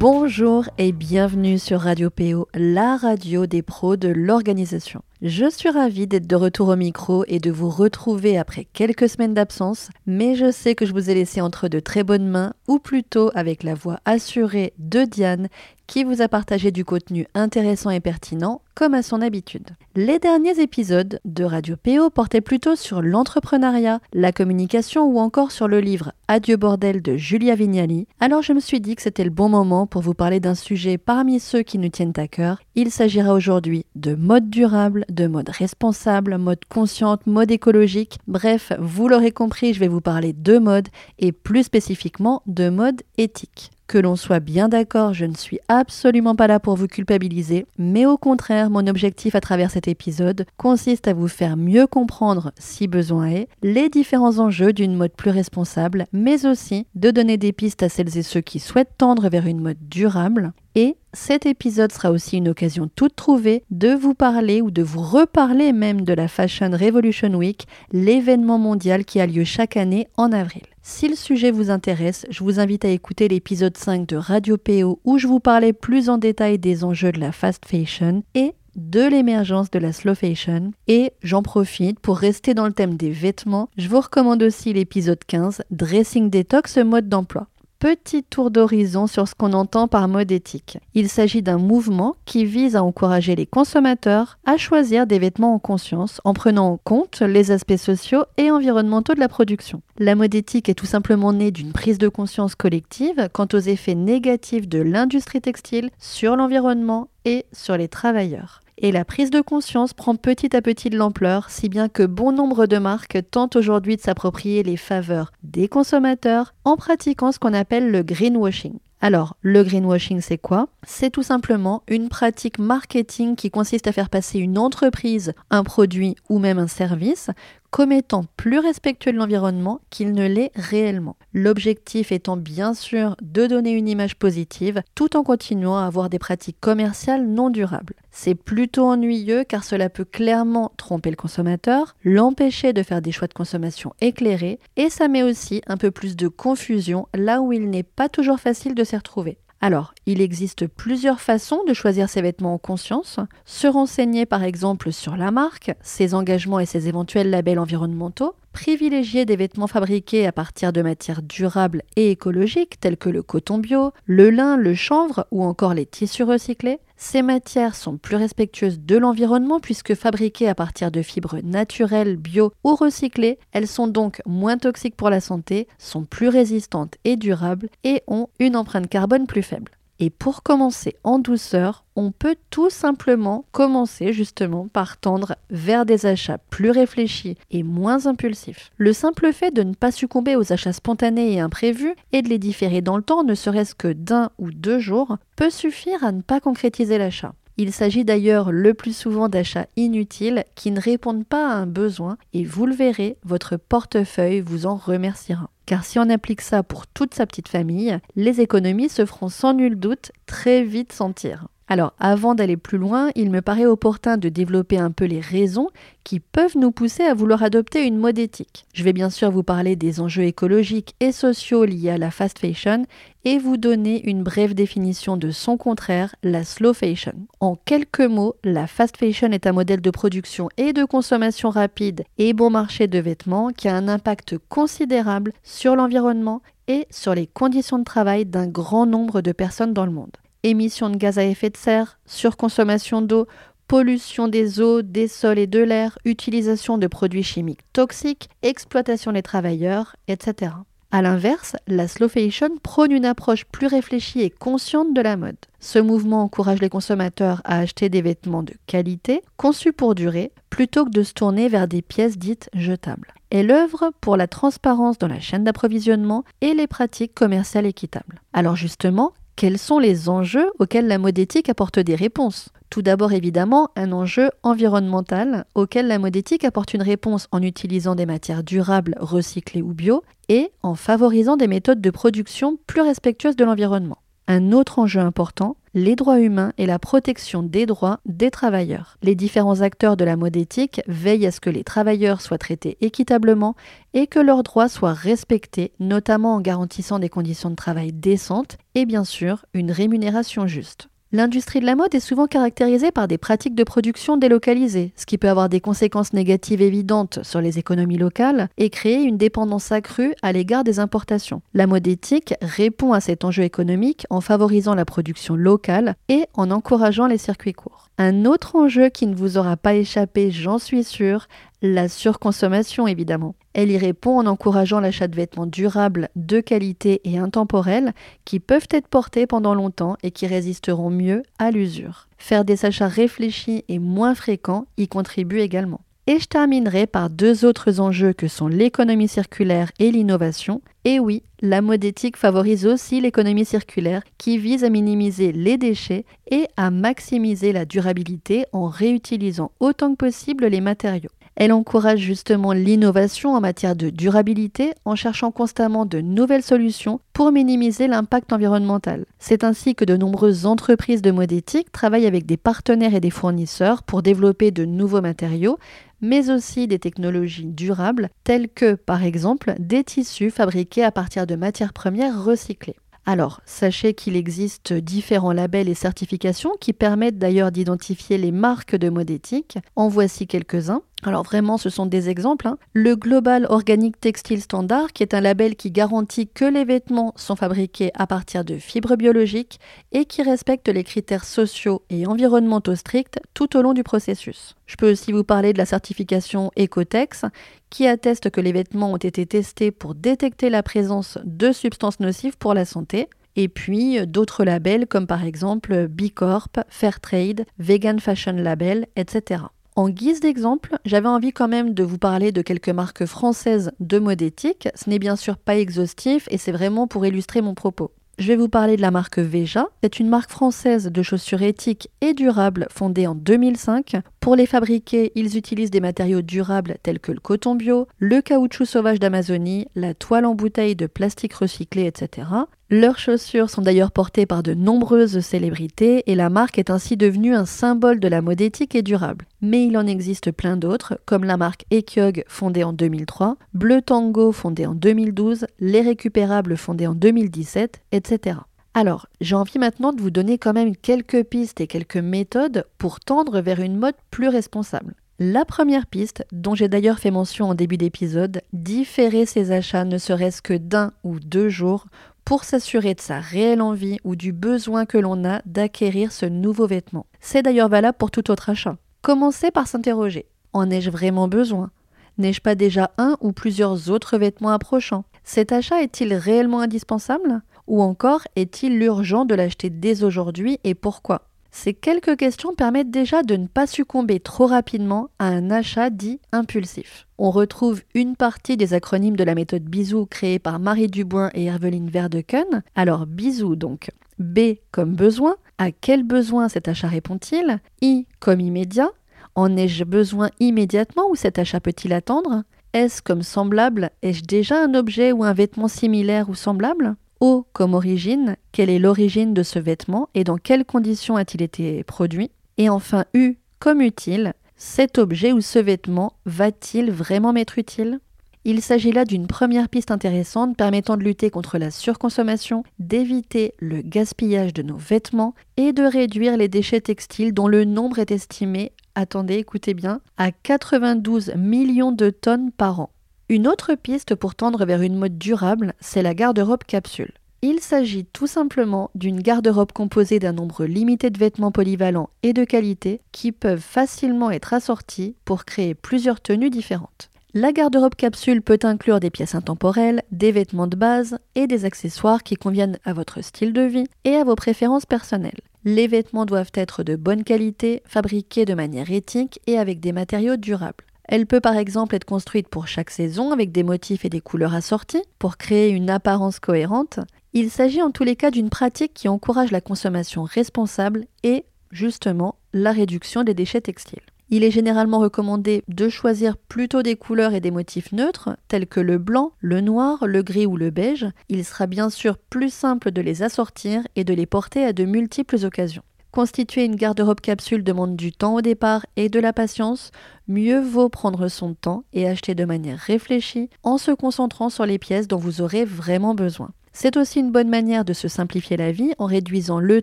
Bonjour et bienvenue sur Radio PO, la radio des pros de l'organisation. Je suis ravie d'être de retour au micro et de vous retrouver après quelques semaines d'absence, mais je sais que je vous ai laissé entre de très bonnes mains, ou plutôt avec la voix assurée de Diane, qui vous a partagé du contenu intéressant et pertinent, comme à son habitude. Les derniers épisodes de Radio PO portaient plutôt sur l'entrepreneuriat, la communication ou encore sur le livre Adieu bordel de Julia Vignali, alors je me suis dit que c'était le bon moment pour vous parler d'un sujet parmi ceux qui nous tiennent à cœur. Il s'agira aujourd'hui de mode durable, de mode responsable, mode consciente, mode écologique. Bref, vous l'aurez compris, je vais vous parler de mode et plus spécifiquement de mode éthique. Que l'on soit bien d'accord, je ne suis absolument pas là pour vous culpabiliser, mais au contraire, mon objectif à travers cet épisode consiste à vous faire mieux comprendre, si besoin est, les différents enjeux d'une mode plus responsable, mais aussi de donner des pistes à celles et ceux qui souhaitent tendre vers une mode durable et cet épisode sera aussi une occasion toute trouvée de vous parler ou de vous reparler même de la Fashion Revolution Week, l'événement mondial qui a lieu chaque année en avril. Si le sujet vous intéresse, je vous invite à écouter l'épisode 5 de Radio PO où je vous parlais plus en détail des enjeux de la fast fashion et de l'émergence de la slow fashion. Et j'en profite pour rester dans le thème des vêtements. Je vous recommande aussi l'épisode 15, Dressing Detox mode d'emploi petit tour d'horizon sur ce qu'on entend par mode éthique. Il s'agit d'un mouvement qui vise à encourager les consommateurs à choisir des vêtements en conscience en prenant en compte les aspects sociaux et environnementaux de la production. La mode éthique est tout simplement née d'une prise de conscience collective quant aux effets négatifs de l'industrie textile sur l'environnement et sur les travailleurs et la prise de conscience prend petit à petit de l'ampleur, si bien que bon nombre de marques tentent aujourd'hui de s'approprier les faveurs des consommateurs en pratiquant ce qu'on appelle le greenwashing. Alors, le greenwashing, c'est quoi? C'est tout simplement une pratique marketing qui consiste à faire passer une entreprise, un produit ou même un service comme étant plus respectueux de l'environnement qu'il ne l'est réellement. L'objectif étant bien sûr de donner une image positive tout en continuant à avoir des pratiques commerciales non durables. C'est plutôt ennuyeux car cela peut clairement tromper le consommateur, l'empêcher de faire des choix de consommation éclairés et ça met aussi un peu plus de confusion là où il n'est pas toujours facile de s'y retrouver. Alors, il existe plusieurs façons de choisir ses vêtements en conscience. Se renseigner par exemple sur la marque, ses engagements et ses éventuels labels environnementaux. Privilégier des vêtements fabriqués à partir de matières durables et écologiques telles que le coton bio, le lin, le chanvre ou encore les tissus recyclés. Ces matières sont plus respectueuses de l'environnement puisque fabriquées à partir de fibres naturelles, bio ou recyclées, elles sont donc moins toxiques pour la santé, sont plus résistantes et durables et ont une empreinte carbone plus faible. Et pour commencer en douceur, on peut tout simplement commencer justement par tendre vers des achats plus réfléchis et moins impulsifs. Le simple fait de ne pas succomber aux achats spontanés et imprévus et de les différer dans le temps, ne serait-ce que d'un ou deux jours, peut suffire à ne pas concrétiser l'achat. Il s'agit d'ailleurs le plus souvent d'achats inutiles qui ne répondent pas à un besoin et vous le verrez, votre portefeuille vous en remerciera. Car si on applique ça pour toute sa petite famille, les économies se feront sans nul doute très vite sentir. Alors, avant d'aller plus loin, il me paraît opportun de développer un peu les raisons qui peuvent nous pousser à vouloir adopter une mode éthique. Je vais bien sûr vous parler des enjeux écologiques et sociaux liés à la fast fashion et vous donner une brève définition de son contraire, la slow fashion. En quelques mots, la fast fashion est un modèle de production et de consommation rapide et bon marché de vêtements qui a un impact considérable sur l'environnement et sur les conditions de travail d'un grand nombre de personnes dans le monde émissions de gaz à effet de serre, surconsommation d'eau, pollution des eaux, des sols et de l'air, utilisation de produits chimiques toxiques, exploitation des travailleurs, etc. A l'inverse, la slow fashion prône une approche plus réfléchie et consciente de la mode. Ce mouvement encourage les consommateurs à acheter des vêtements de qualité, conçus pour durer, plutôt que de se tourner vers des pièces dites jetables. Elle œuvre pour la transparence dans la chaîne d'approvisionnement et les pratiques commerciales équitables. Alors justement, quels sont les enjeux auxquels la mode éthique apporte des réponses? Tout d'abord évidemment un enjeu environnemental auquel la mode éthique apporte une réponse en utilisant des matières durables, recyclées ou bio et en favorisant des méthodes de production plus respectueuses de l'environnement. Un autre enjeu important, les droits humains et la protection des droits des travailleurs. Les différents acteurs de la mode éthique veillent à ce que les travailleurs soient traités équitablement et que leurs droits soient respectés, notamment en garantissant des conditions de travail décentes et bien sûr une rémunération juste. L'industrie de la mode est souvent caractérisée par des pratiques de production délocalisées, ce qui peut avoir des conséquences négatives évidentes sur les économies locales et créer une dépendance accrue à l'égard des importations. La mode éthique répond à cet enjeu économique en favorisant la production locale et en encourageant les circuits courts. Un autre enjeu qui ne vous aura pas échappé, j'en suis sûre, la surconsommation évidemment. Elle y répond en encourageant l'achat de vêtements durables, de qualité et intemporels qui peuvent être portés pendant longtemps et qui résisteront mieux à l'usure. Faire des achats réfléchis et moins fréquents y contribue également. Et je terminerai par deux autres enjeux que sont l'économie circulaire et l'innovation. Et oui, la mode éthique favorise aussi l'économie circulaire qui vise à minimiser les déchets et à maximiser la durabilité en réutilisant autant que possible les matériaux. Elle encourage justement l'innovation en matière de durabilité en cherchant constamment de nouvelles solutions pour minimiser l'impact environnemental. C'est ainsi que de nombreuses entreprises de mode éthique travaillent avec des partenaires et des fournisseurs pour développer de nouveaux matériaux, mais aussi des technologies durables telles que par exemple des tissus fabriqués à partir de matières premières recyclées. Alors, sachez qu'il existe différents labels et certifications qui permettent d'ailleurs d'identifier les marques de mode éthique. En voici quelques-uns. Alors vraiment, ce sont des exemples. Hein. Le Global Organic Textile Standard, qui est un label qui garantit que les vêtements sont fabriqués à partir de fibres biologiques et qui respecte les critères sociaux et environnementaux stricts tout au long du processus. Je peux aussi vous parler de la certification Ecotex, qui atteste que les vêtements ont été testés pour détecter la présence de substances nocives pour la santé et puis d'autres labels comme par exemple B Corp, Fairtrade, Vegan Fashion Label, etc. En guise d'exemple, j'avais envie quand même de vous parler de quelques marques françaises de mode éthique. Ce n'est bien sûr pas exhaustif et c'est vraiment pour illustrer mon propos. Je vais vous parler de la marque Veja. C'est une marque française de chaussures éthiques et durables fondée en 2005. Pour les fabriquer, ils utilisent des matériaux durables tels que le coton bio, le caoutchouc sauvage d'Amazonie, la toile en bouteille de plastique recyclé, etc. Leurs chaussures sont d'ailleurs portées par de nombreuses célébrités et la marque est ainsi devenue un symbole de la mode éthique et durable. Mais il en existe plein d'autres, comme la marque Ekyog fondée en 2003, Bleu Tango fondée en 2012, Les Récupérables fondée en 2017, etc. Alors, j'ai envie maintenant de vous donner quand même quelques pistes et quelques méthodes pour tendre vers une mode plus responsable. La première piste, dont j'ai d'ailleurs fait mention en début d'épisode, différer ses achats ne serait-ce que d'un ou deux jours pour s'assurer de sa réelle envie ou du besoin que l'on a d'acquérir ce nouveau vêtement. C'est d'ailleurs valable pour tout autre achat. Commencez par s'interroger. En ai-je vraiment besoin? N'ai-je pas déjà un ou plusieurs autres vêtements approchants? Cet achat est-il réellement indispensable? Ou encore est-il urgent de l'acheter dès aujourd'hui et pourquoi? Ces quelques questions permettent déjà de ne pas succomber trop rapidement à un achat dit impulsif. On retrouve une partie des acronymes de la méthode Bisou créée par Marie Dubois et Herveline Verdeken. Alors Bisou donc. B comme besoin. À quel besoin cet achat répond-il? I comme immédiat. En ai-je besoin immédiatement ou cet achat peut-il attendre? S comme semblable. Ai-je déjà un objet ou un vêtement similaire ou semblable? O comme origine, quelle est l'origine de ce vêtement et dans quelles conditions a-t-il été produit Et enfin U comme utile, cet objet ou ce vêtement va-t-il vraiment m'être utile il s'agit là d'une première piste intéressante permettant de lutter contre la surconsommation, d'éviter le gaspillage de nos vêtements et de réduire les déchets textiles dont le nombre est estimé, attendez, écoutez bien, à 92 millions de tonnes par an. Une autre piste pour tendre vers une mode durable, c'est la garde-robe capsule. Il s'agit tout simplement d'une garde-robe composée d'un nombre limité de vêtements polyvalents et de qualité qui peuvent facilement être assortis pour créer plusieurs tenues différentes. La garde-robe capsule peut inclure des pièces intemporelles, des vêtements de base et des accessoires qui conviennent à votre style de vie et à vos préférences personnelles. Les vêtements doivent être de bonne qualité, fabriqués de manière éthique et avec des matériaux durables. Elle peut par exemple être construite pour chaque saison avec des motifs et des couleurs assortis pour créer une apparence cohérente. Il s'agit en tous les cas d'une pratique qui encourage la consommation responsable et, justement, la réduction des déchets textiles. Il est généralement recommandé de choisir plutôt des couleurs et des motifs neutres, tels que le blanc, le noir, le gris ou le beige. Il sera bien sûr plus simple de les assortir et de les porter à de multiples occasions. Constituer une garde-robe capsule demande du temps au départ et de la patience. Mieux vaut prendre son temps et acheter de manière réfléchie en se concentrant sur les pièces dont vous aurez vraiment besoin. C'est aussi une bonne manière de se simplifier la vie en réduisant le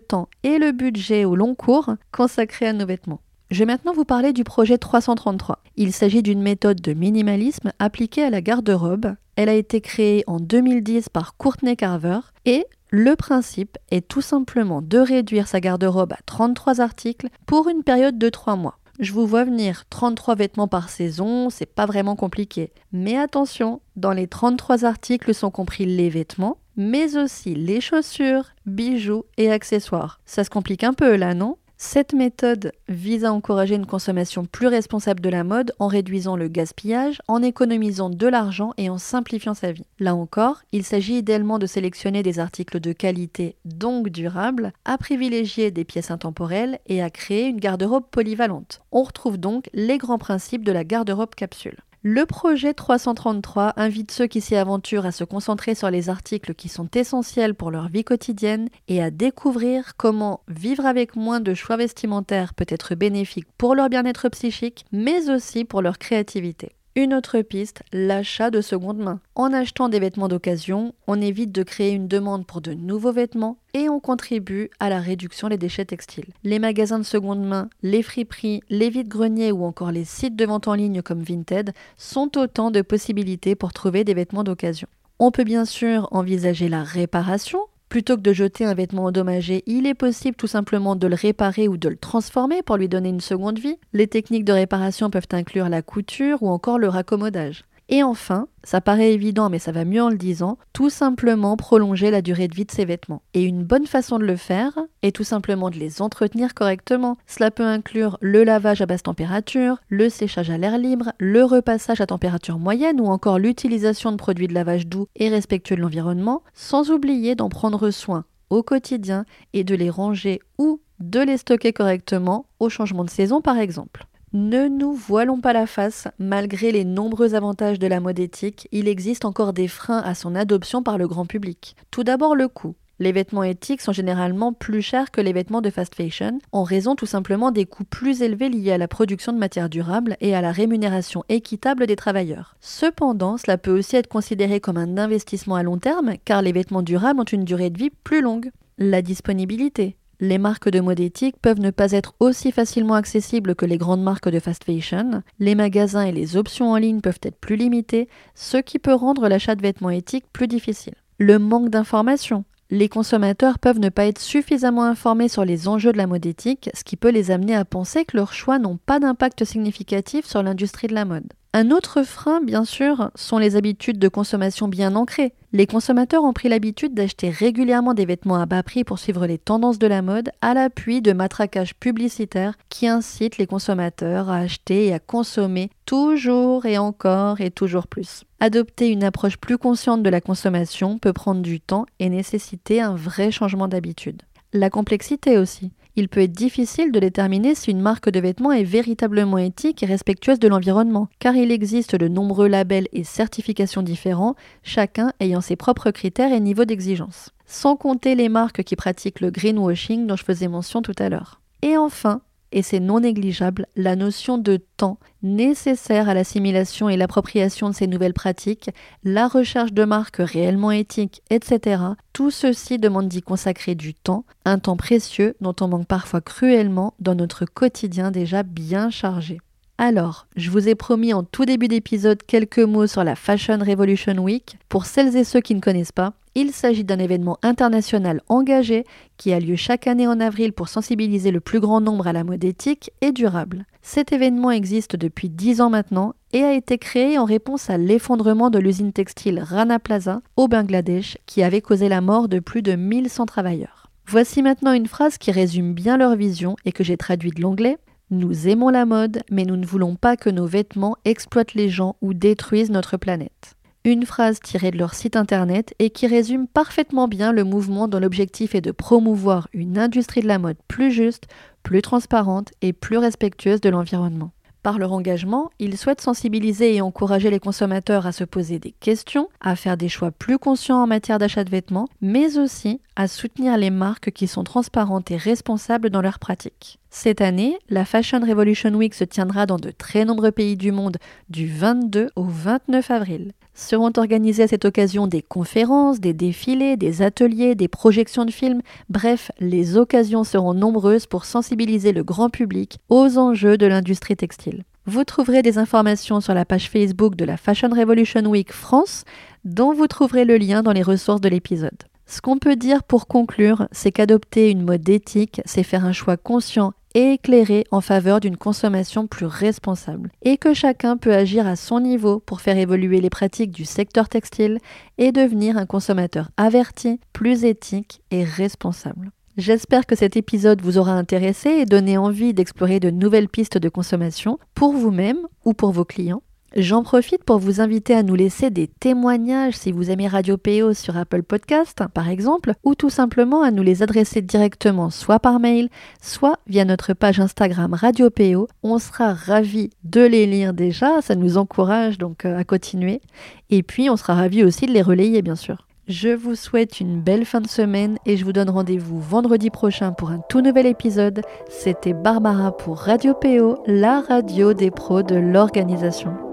temps et le budget au long cours consacré à nos vêtements. Je vais maintenant vous parler du projet 333. Il s'agit d'une méthode de minimalisme appliquée à la garde-robe. Elle a été créée en 2010 par Courtney Carver et le principe est tout simplement de réduire sa garde-robe à 33 articles pour une période de 3 mois. Je vous vois venir 33 vêtements par saison, c'est pas vraiment compliqué. Mais attention, dans les 33 articles sont compris les vêtements, mais aussi les chaussures, bijoux et accessoires. Ça se complique un peu là, non? Cette méthode vise à encourager une consommation plus responsable de la mode en réduisant le gaspillage, en économisant de l'argent et en simplifiant sa vie. Là encore, il s'agit idéalement de sélectionner des articles de qualité, donc durables, à privilégier des pièces intemporelles et à créer une garde-robe polyvalente. On retrouve donc les grands principes de la garde-robe capsule. Le projet 333 invite ceux qui s'y aventurent à se concentrer sur les articles qui sont essentiels pour leur vie quotidienne et à découvrir comment vivre avec moins de choix vestimentaires peut être bénéfique pour leur bien-être psychique, mais aussi pour leur créativité. Une autre piste, l'achat de seconde main. En achetant des vêtements d'occasion, on évite de créer une demande pour de nouveaux vêtements et on contribue à la réduction des déchets textiles. Les magasins de seconde main, les friperies, les vides-greniers ou encore les sites de vente en ligne comme Vinted sont autant de possibilités pour trouver des vêtements d'occasion. On peut bien sûr envisager la réparation Plutôt que de jeter un vêtement endommagé, il est possible tout simplement de le réparer ou de le transformer pour lui donner une seconde vie. Les techniques de réparation peuvent inclure la couture ou encore le raccommodage. Et enfin, ça paraît évident mais ça va mieux en le disant, tout simplement prolonger la durée de vie de ses vêtements. Et une bonne façon de le faire est tout simplement de les entretenir correctement. Cela peut inclure le lavage à basse température, le séchage à l'air libre, le repassage à température moyenne ou encore l'utilisation de produits de lavage doux et respectueux de l'environnement, sans oublier d'en prendre soin au quotidien et de les ranger ou de les stocker correctement au changement de saison par exemple. Ne nous voilons pas la face, malgré les nombreux avantages de la mode éthique, il existe encore des freins à son adoption par le grand public. Tout d'abord le coût. Les vêtements éthiques sont généralement plus chers que les vêtements de fast fashion, en raison tout simplement des coûts plus élevés liés à la production de matières durables et à la rémunération équitable des travailleurs. Cependant, cela peut aussi être considéré comme un investissement à long terme, car les vêtements durables ont une durée de vie plus longue. La disponibilité. Les marques de mode éthique peuvent ne pas être aussi facilement accessibles que les grandes marques de fast fashion. Les magasins et les options en ligne peuvent être plus limités, ce qui peut rendre l'achat de vêtements éthiques plus difficile. Le manque d'informations. Les consommateurs peuvent ne pas être suffisamment informés sur les enjeux de la mode éthique, ce qui peut les amener à penser que leurs choix n'ont pas d'impact significatif sur l'industrie de la mode. Un autre frein, bien sûr, sont les habitudes de consommation bien ancrées. Les consommateurs ont pris l'habitude d'acheter régulièrement des vêtements à bas prix pour suivre les tendances de la mode à l'appui de matraquages publicitaires qui incitent les consommateurs à acheter et à consommer toujours et encore et toujours plus. Adopter une approche plus consciente de la consommation peut prendre du temps et nécessiter un vrai changement d'habitude. La complexité aussi. Il peut être difficile de déterminer si une marque de vêtements est véritablement éthique et respectueuse de l'environnement, car il existe de nombreux labels et certifications différents, chacun ayant ses propres critères et niveaux d'exigence. Sans compter les marques qui pratiquent le greenwashing dont je faisais mention tout à l'heure. Et enfin, et c'est non négligeable, la notion de temps nécessaire à l'assimilation et l'appropriation de ces nouvelles pratiques, la recherche de marques réellement éthiques, etc. Tout ceci demande d'y consacrer du temps, un temps précieux dont on manque parfois cruellement dans notre quotidien déjà bien chargé. Alors, je vous ai promis en tout début d'épisode quelques mots sur la Fashion Revolution Week. Pour celles et ceux qui ne connaissent pas, il s'agit d'un événement international engagé qui a lieu chaque année en avril pour sensibiliser le plus grand nombre à la mode éthique et durable. Cet événement existe depuis 10 ans maintenant et a été créé en réponse à l'effondrement de l'usine textile Rana Plaza au Bangladesh qui avait causé la mort de plus de 1100 travailleurs. Voici maintenant une phrase qui résume bien leur vision et que j'ai traduite de l'anglais. Nous aimons la mode, mais nous ne voulons pas que nos vêtements exploitent les gens ou détruisent notre planète. Une phrase tirée de leur site internet et qui résume parfaitement bien le mouvement dont l'objectif est de promouvoir une industrie de la mode plus juste, plus transparente et plus respectueuse de l'environnement. Par leur engagement, ils souhaitent sensibiliser et encourager les consommateurs à se poser des questions, à faire des choix plus conscients en matière d'achat de vêtements, mais aussi à soutenir les marques qui sont transparentes et responsables dans leurs pratiques. Cette année, la Fashion Revolution Week se tiendra dans de très nombreux pays du monde du 22 au 29 avril. Seront organisées à cette occasion des conférences, des défilés, des ateliers, des projections de films, bref, les occasions seront nombreuses pour sensibiliser le grand public aux enjeux de l'industrie textile. Vous trouverez des informations sur la page Facebook de la Fashion Revolution Week France, dont vous trouverez le lien dans les ressources de l'épisode. Ce qu'on peut dire pour conclure, c'est qu'adopter une mode éthique, c'est faire un choix conscient et éclairé en faveur d'une consommation plus responsable, et que chacun peut agir à son niveau pour faire évoluer les pratiques du secteur textile et devenir un consommateur averti, plus éthique et responsable. J'espère que cet épisode vous aura intéressé et donné envie d'explorer de nouvelles pistes de consommation pour vous-même ou pour vos clients. J'en profite pour vous inviter à nous laisser des témoignages si vous aimez Radio PO sur Apple Podcast, par exemple, ou tout simplement à nous les adresser directement soit par mail, soit via notre page Instagram Radio PO. On sera ravis de les lire déjà, ça nous encourage donc euh, à continuer. Et puis on sera ravis aussi de les relayer, bien sûr. Je vous souhaite une belle fin de semaine et je vous donne rendez-vous vendredi prochain pour un tout nouvel épisode. C'était Barbara pour Radio PO, la radio des pros de l'organisation.